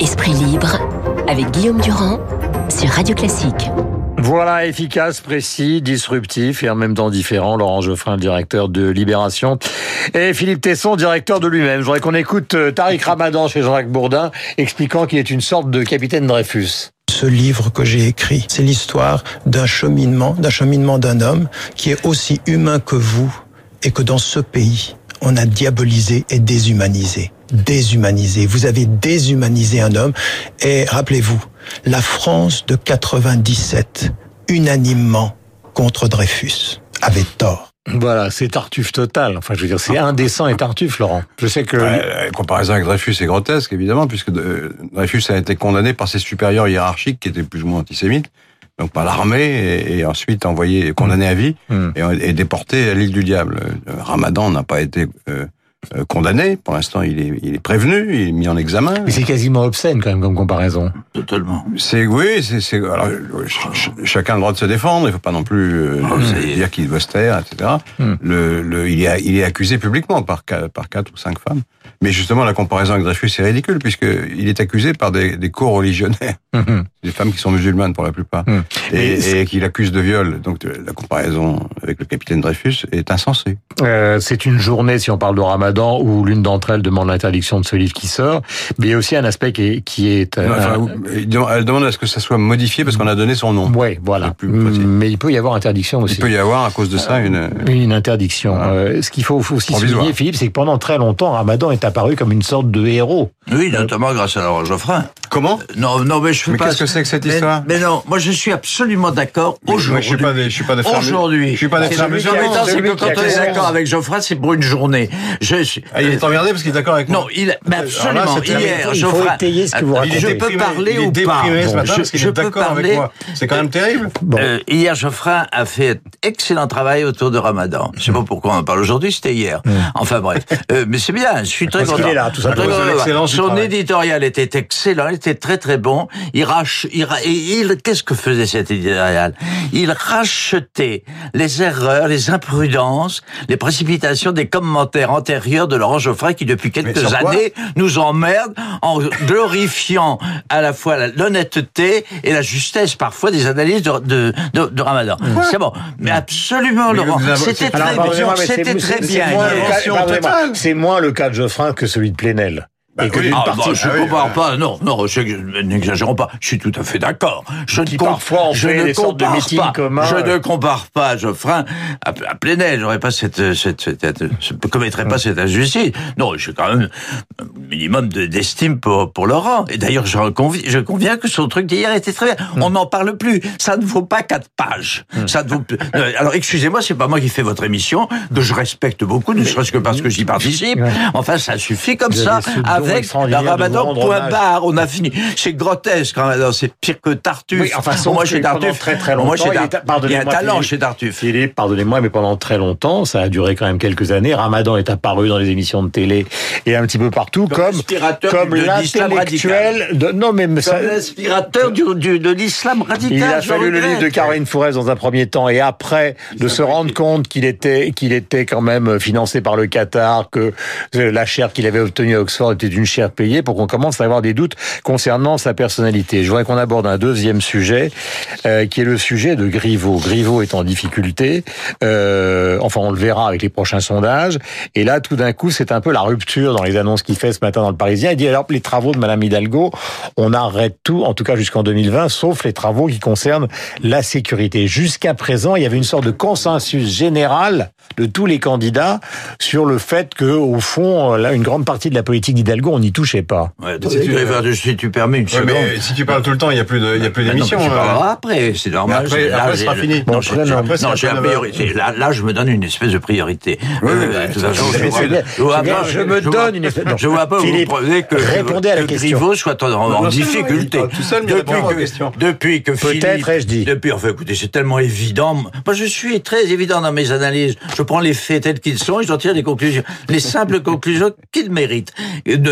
Esprit libre avec Guillaume Durand sur Radio Classique. Voilà, efficace, précis, disruptif et en même temps différent. Laurent Geoffrin, directeur de Libération, et Philippe Tesson, directeur de lui-même. Je voudrais qu'on écoute euh, Tariq Ramadan chez Jean-Jacques Bourdin, expliquant qu'il est une sorte de capitaine Dreyfus. Ce livre que j'ai écrit, c'est l'histoire d'un cheminement, d'un cheminement d'un homme qui est aussi humain que vous et que dans ce pays, on a diabolisé et déshumanisé. Déshumanisé. Vous avez déshumanisé un homme. Et rappelez-vous, la France de 97, unanimement contre Dreyfus, avait tort. Voilà, c'est Tartuffe total. Enfin, je veux dire, c'est indécent et Tartuffe, Laurent. Je sais que... la comparaison avec Dreyfus est grotesque, évidemment, puisque Dreyfus a été condamné par ses supérieurs hiérarchiques qui étaient plus ou moins antisémites donc par l'armée, et, ensuite envoyé, condamné à vie, hmm. et, déporté à l'île du Diable. Ramadan n'a pas été euh, euh, condamné. Pour l'instant, il est, il est prévenu, il est mis en examen. Mais c'est quasiment obscène quand même comme comparaison. Totalement. C'est oui, c'est alors chacun a le droit de se défendre. Il faut pas non plus euh, hmm. dire qu'il doit se taire, etc. Le, le, il est il est accusé publiquement par par quatre ou cinq femmes. Mais justement, la comparaison avec Dreyfus est ridicule puisqu'il est accusé par des, des co-religionnaires, mhm. des femmes qui sont musulmanes pour la plupart, mhm. et, et qu'il accuse de viol. Donc la comparaison avec le capitaine Dreyfus est insensée. Euh, c'est une journée, si on parle de Ramadan, où l'une d'entre elles demande l'interdiction de ce livre qui sort, mais il y a aussi un aspect qui est... Qui est enfin, elle demande à ce que ça soit modifié parce qu'on a donné son nom. Oui, voilà. Mais il peut y avoir interdiction aussi. Il peut y avoir à cause de ça une... Une interdiction. Euh, ce qu'il faut aussi souligner, Philippe, c'est que pendant très longtemps, Ramadan est apparu comme une sorte de héros. Oui, notamment grâce à Laurent Geoffrin. Comment? Euh, Non, non, mais je suis mais pas. Qu'est-ce que c'est que cette histoire? mais, non, moi je suis absolument d'accord aujourd'hui. Je suis pas des, je suis pas des Aujourd'hui. Je suis pas frères musulmans. C'est que quand on est d'accord avec Geoffrin, c'est pour une journée. Je suis. Ah, il est emmerdé parce qu'il est d'accord avec moi. Non, il, mais absolument. Hier, Geoffrin. ce que vous racontez. Je peux parler ou pas ce matin parce qu'il est d'accord avec moi. C'est quand même terrible. Euh, hier, Geoffrin a fait excellent travail autour de Ramadan. Je sais pas pourquoi on en parle aujourd'hui. C'était hier. Enfin bref, euh, mais c'est bien. Je très content. Là, tout ça. Son éditorial était excellent, il était très très bon. Il rach, il, il qu'est-ce que faisait cet éditorial? Il rachetait les erreurs, les imprudences, les précipitations des commentaires antérieurs de Laurent Geoffrey qui depuis quelques années nous emmerde en glorifiant à la fois l'honnêteté et la justesse parfois des analyses de, de, de, Ramadan. C'est bon, mais absolument Laurent, c'était très, c'était très bien. C'est moins le cas de Geoffrin que celui de Plenel. Bah et que ah, partie, je ne ah compare pas, non, non, n'exagérons pas, je suis tout à fait d'accord. Je ne je compare pas, je ne compare pas Geoffrin à, à Plenel, j'aurais pas cette, cette, cette, commettrais pas cette injustice. Non, j'ai quand même un minimum d'estime pour, pour Laurent. Et d'ailleurs, je, je conviens que son truc d'hier était très bien. Hmm. On n'en parle plus. Ça ne vaut pas quatre pages. Hmm. Ça ne vaut. Euh, alors, excusez-moi, c'est pas moi qui fais votre émission, que je respecte beaucoup, ne serait-ce que parce que j'y participe. Enfin, ça suffit comme ça avec la Ramadan, point barre, on a fini. C'est grotesque, Ramadan, c'est pire que Tartuffe. Oui, enfin, moi, chez Tartuffe, très très longtemps, moi, il, y a un talent chez Tartuffe. Philippe, pardonnez-moi, mais pendant très longtemps, ça a duré quand même quelques années, Ramadan est apparu dans les émissions de télé et un petit peu partout comme, comme l'intellectuel de, non, mais ça, l'inspirateur de l'islam radical. Il a fallu le livre de Caroline Fourès dans un premier temps et après de se rendre compte qu'il était, qu'il était quand même financé par le Qatar, que la chaire qu'il avait obtenue à Oxford était une chaire payer pour qu'on commence à avoir des doutes concernant sa personnalité. Je voudrais qu'on aborde un deuxième sujet, euh, qui est le sujet de Griveaux. Griveaux est en difficulté, euh, enfin on le verra avec les prochains sondages, et là tout d'un coup c'est un peu la rupture dans les annonces qu'il fait ce matin dans le Parisien. Il dit alors les travaux de Madame Hidalgo, on arrête tout, en tout cas jusqu'en 2020, sauf les travaux qui concernent la sécurité. Jusqu'à présent, il y avait une sorte de consensus général de tous les candidats sur le fait que, au fond, là, une grande partie de la politique d'Hidalgo, on n'y touchez pas. Ouais, si, tu, si, tu, permets une seconde. mais si tu parles tout le temps, il n'y a plus de, il y a plus d'émission. Parleras après, c'est normal. après, là, après, sera fini. Non, j'ai une priorité. Là, là, je me donne une espèce de priorité. Oui, euh, de toute façon, je me donne une espèce. Je vois pas vous prenez que question. soit en difficulté. Tout seul, depuis que Philippe. Peut-être, ai-je dit. Depuis, enfin, écoutez, c'est tellement évident. Moi, je suis très évident dans mes analyses. Je prends les faits tels qu'ils sont et j'en tire des conclusions. Les simples conclusions qu'ils méritent.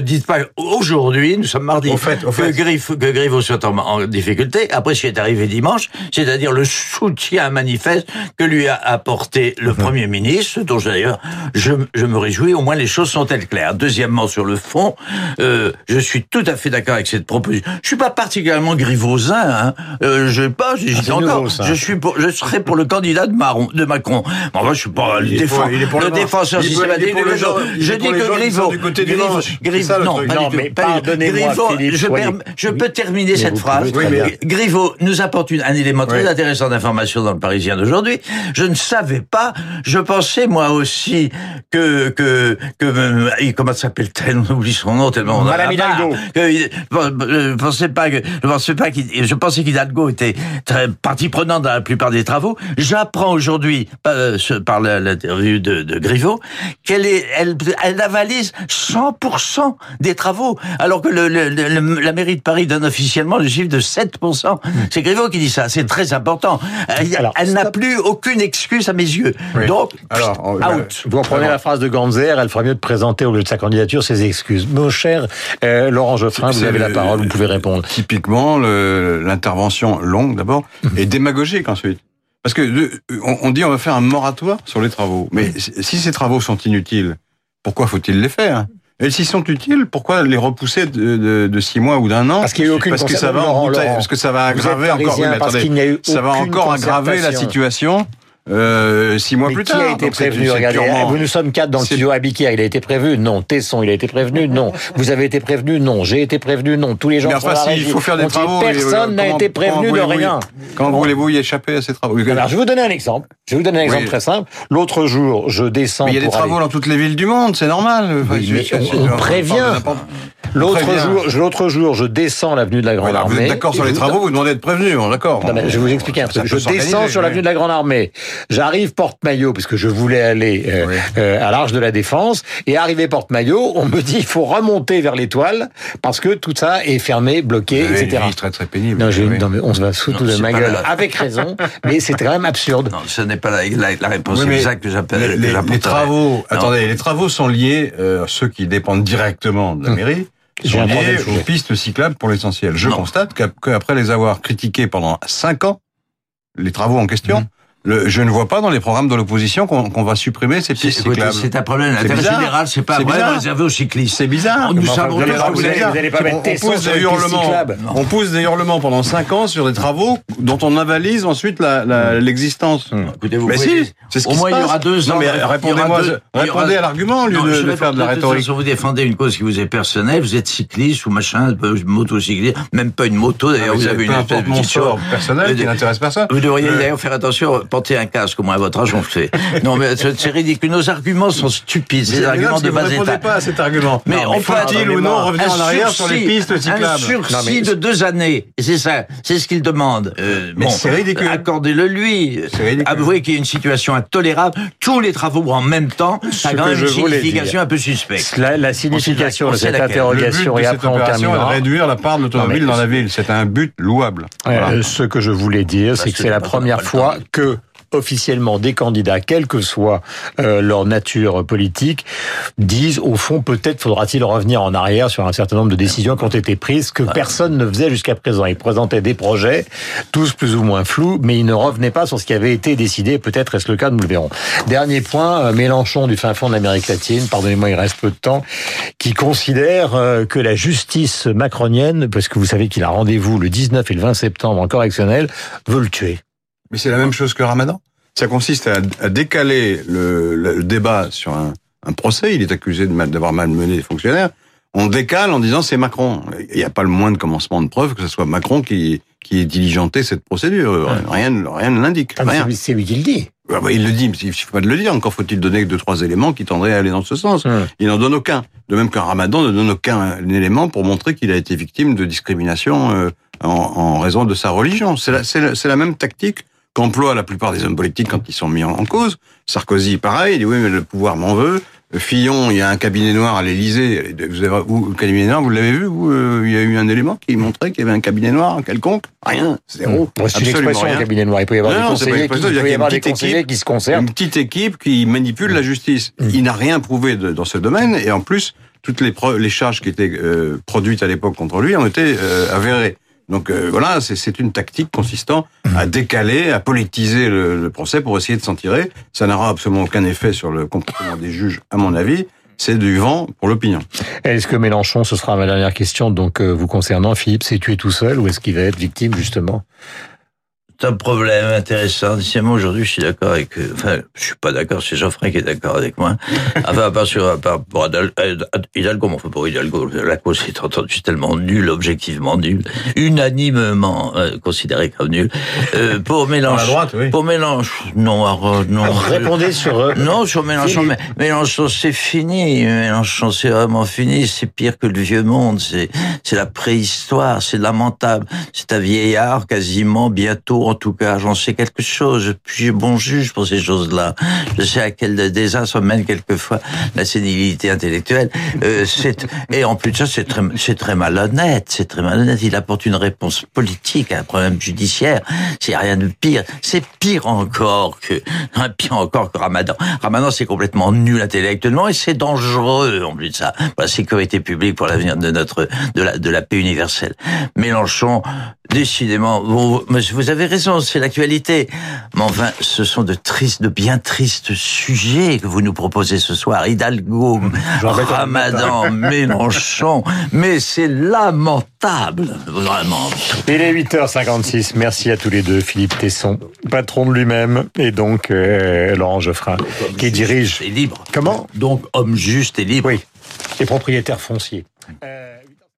Ne dites pas aujourd'hui, nous sommes mardi, Au fait, au que. Griff- que Griveaux soit en, en difficulté. Après ce qui est arrivé dimanche, c'est-à-dire le soutien manifeste que lui a apporté le Premier ministre, dont d'ailleurs je, je me réjouis, au moins les choses sont-elles claires. Deuxièmement, sur le fond, euh, je suis tout à fait d'accord avec cette proposition. Je suis pas particulièrement grivausin, hein. Euh, je sais pas, Ah, encore, nouveau, je suis pour, je serai pour le candidat de, Maron, de Macron. Bon, moi, je suis pas le, Il est défend- pour- le le défenseur systématique Je dis que Griveaux, ça, le non, truc. pas Non, du mais pardonnez-moi, je, Oui. peux terminer Mais cette phrase. très bien. Griveaux nous apporte une- un élément très Oui. intéressant d'information dans le Parisien d'aujourd'hui. Je ne savais pas, je pensais moi aussi que, que, que, euh, comment s'appelle-t-elle? On oublie son nom tellement Madame. Hidalgo. Que, il- bon, je pensais pas que, je pensais pas qu'il, je pensais qu'Hidalgo était très partie prenante dans la plupart des travaux. J'apprends aujourd'hui, par, euh, l'interview de, de Griveaux, qu'elle est, elle, elle avalise 100% des travaux, alors que le, le- le- la mairie de Paris donne officiellement le chiffre de 7%. C'est Griveaux qui dit ça. C'est très important. Elle, Alors, elle n'a plus aucune excuse à mes yeux. Oui. Donc, Alors, on- out. Vous reprenez Alors. la phrase de Ganzer, elle ferait mieux de présenter au lieu de sa candidature ses excuses. Mon cher euh, Laurent Geoffrin, vous avez la le- parole, vous pouvez répondre. Typiquement, l'intervention longue d'abord et démagogique ensuite. Parce que on, on dit on va faire un moratoire sur les travaux. Mais si ces travaux sont inutiles, pourquoi faut-il les faire? Et s'ils sont utiles, pourquoi les repousser de, de, de six mois ou d'un an Parce qu'il n'y a eu aucune parce que ça va Laurent, Laurent. parce que ça va aggraver encore. oui, parce qu'il n'y a eu ça va encore aggraver la situation euh, six mois Mais plus qui tard. a été Donc prévenu Regardez, purement- vous nous sommes quatre dans le studio Abiquière, il a été prévenu Non. Tesson, il a été prévenu Non. Vous avez été prévenu Non. J'ai été prévenu Non. Tous les gens Mais sont enfin, s'il régie. faut faire des travaux. et, euh, Personne n'a été prévenu de rien. Bon. voulez-vous y échapper à ces travaux? Alors, je vais vous donner un exemple. Je vais vous donner un exemple Oui. très simple. L'autre jour, je descends Mais il y a des travaux aller- dans toutes les villes du monde, c'est normal. Enfin, Oui, je- mais on- prévient. L'autre jour, je- l'autre jour, je descends l'avenue de la Grande Voilà, vous Armée. êtes d'accord sur les travaux, vous demandez d'être prévenu, d'accord. Je vais vous expliquer un peut Je descends sur l'avenue de la Grande Armée. J'arrive Porte-Maillot, puisque je voulais aller euh, Oui. euh, à l'Arche de la Défense. Et arrivé Porte-Maillot, on me dit il faut remonter vers l'étoile, parce que tout ça est fermé, bloqué, Vous avez etc. une vie très très pénible. Non, j'ai une- oui. non, mais on se va foutre de c'est ma gueule. la- Avec raison, mais c'est quand même absurde. Non, ce n'est pas la, la- la réponse exacte que j'appelle. les, que travaux, Non. attendez, les travaux sont liés, euh, ceux qui dépendent directement de la mairie, J'ai sont liés aux pistes cyclables pour l'essentiel. Je Non. constate qu'ap- qu'après les avoir critiqués pendant cinq ans, les travaux en question, Mhm. Le, je ne vois pas dans les programmes de l'opposition qu'on qu'on va supprimer ces pistes cyclables. c'est un problème bizarre. général, c'est pas bizarre. réservé aux cyclistes. C'est bizarre. Nous Mais enfin, savons vous allez pas- mettre on, pousse des hurlements, on pousse des hurlements pendant cinq ans sur des travaux dont on avalise ensuite la- l'existence. Écoutez, vous Mais si, c'est ce au qui moins se il y aura deux ans. Non, mais répondez-moi, répondez à l'argument, au lieu de, faire de la rhétorique. façon, vous défendez une cause qui vous est personnelle, vous êtes cycliste ou machin, motocycliste, même pas une moto, d'ailleurs, Ah, vous avez une espèce de mon petite sort chose. personnel qui n'intéresse personne. Vous devriez Euh, d'ailleurs faire attention, porter un casque, au moins à votre âge, on le fait. Non, mais c'est ridicule. Nos arguments sont stupides, c'est des arguments de vous bas ne répondez état. pas à cet argument. Mais Non, on peut faut-il ou non revenir un en arrière sur les pistes Un cyclables sursis Non, mais- de deux années. Et c'est ça, c'est ce qu'il demande. Euh, Mais bon, c'est ridicule. Accordez-le lui. C'est ridicule. Avouez qu'il y a une situation intolérable. Tous les travaux en même temps, ça a quand même une signification un peu suspecte. La, la signification on de cette laquelle. Le but interrogation, de et cette après on opération est de terminera. réduire la part de l'automobile dans la ville. C'est un but louable. Euh, ce que je voulais dire, c'est que c'est la première fois temps. que officiellement des candidats, quelle que soit euh, leur nature politique, disent au fond peut-être faudra-t-il revenir en arrière sur un certain nombre de décisions qui ont été prises que personne ne faisait jusqu'à présent. Ils présentaient des projets, tous plus ou moins flous, mais ils ne revenaient pas sur ce qui avait été décidé. Peut-être est-ce le cas, nous le verrons. Dernier point, euh, Mélenchon du fin fond de l'Amérique latine, pardonnez-moi, il reste peu de temps, qui considère euh, que la justice macronienne, parce que vous savez qu'il a rendez-vous le 19 et le 20 septembre en correctionnel, veut le tuer. Mais c'est la même chose que Ramadan. Ça consiste à, à décaler le, le- le débat sur un, un procès. Il est accusé de mal- d'avoir malmené les fonctionnaires. On décale en disant c'est Macron. Il n'y a pas le moindre commencement de preuve que ce soit Macron qui, qui ait diligenté cette procédure. Rien, rien ne l'indique. Ah, c'est lui- c'est lui qui le dit. Ah bah, il le dit, mais il suffit pas de le dire. Encore faut-il donner deux, trois éléments qui tendraient à aller dans ce sens. Hum. Il n'en donne aucun. De même qu'un ramadan ne donne aucun élément pour montrer qu'il a été victime de discrimination euh, en, en raison de sa religion. C'est la, c'est la, c'est la même tactique qu'emploient la plupart des hommes politiques quand ils sont mis en, cause. Sarkozy, pareil, il dit oui, mais le pouvoir m'en veut. Fillon, il y a un cabinet noir à l'Élysée. Vous avez, vous, le cabinet noir, vous l'avez vu vous, euh, Il y a eu un élément qui montrait qu'il y avait un cabinet noir quelconque Rien, zéro. Bon, c'est une expression, rien. le cabinet noir. Il peut y avoir Non, des conseillers, qui, il peut y avoir des conseillers équipe, qui se concertent. Une petite équipe qui manipule la justice. Il n'a rien prouvé de- dans ce domaine et en plus, toutes les charges qui étaient euh, produites à l'époque contre lui ont été euh, avérées. Donc euh, voilà, c'est- une tactique consistant à décaler, à politiser le, le procès pour essayer de s'en tirer. Ça n'aura absolument aucun effet sur le comportement des juges, à mon avis. C'est du vent pour l'opinion. Est-ce que Mélenchon, ce sera ma dernière question, donc euh, vous concernant, Philippe, s'est tué tout seul ou est-ce qu'il va être victime justement? C'est un problème intéressant. Moi, aujourd'hui, je suis d'accord avec... Enfin, je suis pas d'accord, c'est Geoffrey qui est d'accord avec moi. Enfin, pas sur... Pas pour Adal- euh, Hidalgo, mais enfin, pour Hidalgo, la cause est entendu tellement nulle, objectivement nulle, unanimement euh, considérée comme nulle. Euh, pour Mélenchon... droite, oui. Pour Mélenchon... Non, alors, non. Alors, Répondez sur... euh, Non, sur Mélenchon, mais Mélenchon, c'est fini. Mélenchon, c'est vraiment fini. C'est pire que le vieux monde. C'est, c'est la préhistoire. C'est lamentable. C'est un vieillard, quasiment, bientôt, en tout cas. J'en sais quelque chose. Je suis bon juge pour ces choses-là. Je sais à quel désastre mène quelquefois la sénilité intellectuelle. Euh, et en plus de ça, c'est très, c'est très malhonnête. C'est très malhonnête. Il apporte une réponse politique à un problème judiciaire. C'est rien de pire. C'est pire encore que, hein, pire encore que Ramadan. Ramadan, c'est complètement nul intellectuellement et c'est dangereux, en plus de ça, pour la sécurité publique, pour l'avenir de notre, de la, de la paix universelle. Mélenchon, décidément, vous, vous avez raison, c'est l'actualité. Mais enfin, ce sont de tristes, de bien tristes sujets que vous nous proposez ce soir. Hidalgo, Ramadan, Mélenchon. Mais c'est lamentable, vraiment. Il est 8h56. Merci à tous les deux. Philippe Tesson, patron de lui-même, et donc euh, Laurent Geoffrin, qui dirige... C'est libre. Comment? Donc, homme juste et libre. Oui, et propriétaire foncier. Euh,